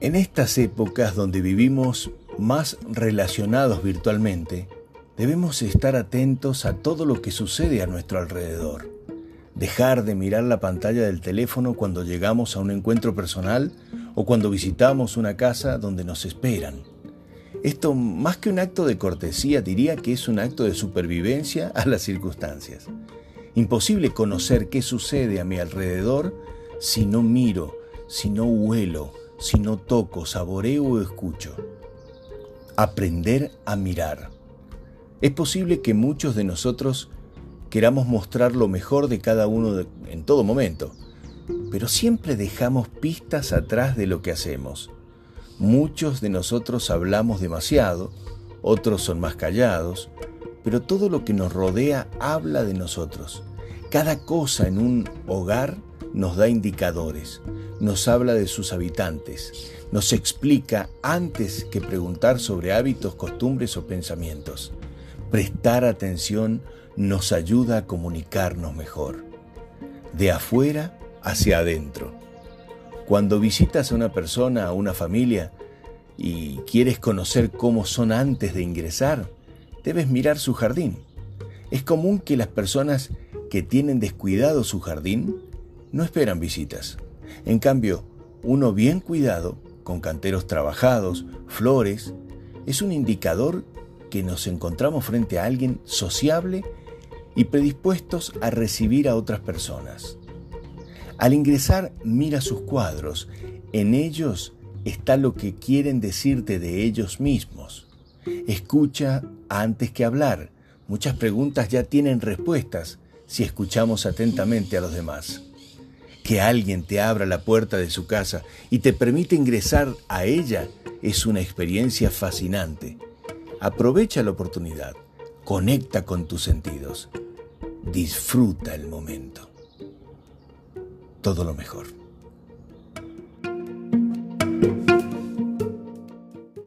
En estas épocas donde vivimos más relacionados virtualmente, debemos estar atentos a todo lo que sucede a nuestro alrededor. Dejar de mirar la pantalla del teléfono cuando llegamos a un encuentro personal o cuando visitamos una casa donde nos esperan. Esto, más que un acto de cortesía, diría que es un acto de supervivencia a las circunstancias. Imposible conocer qué sucede a mi alrededor si no miro, si no huelo, si no toco, saboreo o escucho. Aprender a mirar. Es posible que muchos de nosotros queramos mostrar lo mejor de cada uno en todo momento, pero siempre dejamos pistas atrás de lo que hacemos. Muchos de nosotros hablamos demasiado, otros son más callados, pero todo lo que nos rodea habla de nosotros. Cada cosa en un hogar nos da indicadores, nos habla de sus habitantes, nos explica antes que preguntar sobre hábitos, costumbres o pensamientos. Prestar atención nos ayuda a comunicarnos mejor, de afuera hacia adentro. Cuando visitas a una persona, a una familia, y quieres conocer cómo son antes de ingresar, debes mirar su jardín. Es común que las personas que tienen descuidado su jardín no esperan visitas. En cambio, uno bien cuidado, con canteros trabajados, flores, es un indicador que nos encontramos frente a alguien sociable y predispuestos a recibir a otras personas. Al ingresar, mira sus cuadros. En ellos está lo que quieren decirte de ellos mismos. Escucha antes que hablar. Muchas preguntas ya tienen respuestas si escuchamos atentamente a los demás que alguien te abra la puerta de su casa y te permite ingresar a ella es una experiencia fascinante. Aprovecha la oportunidad, conecta con tus sentidos, disfruta el momento. Todo lo mejor.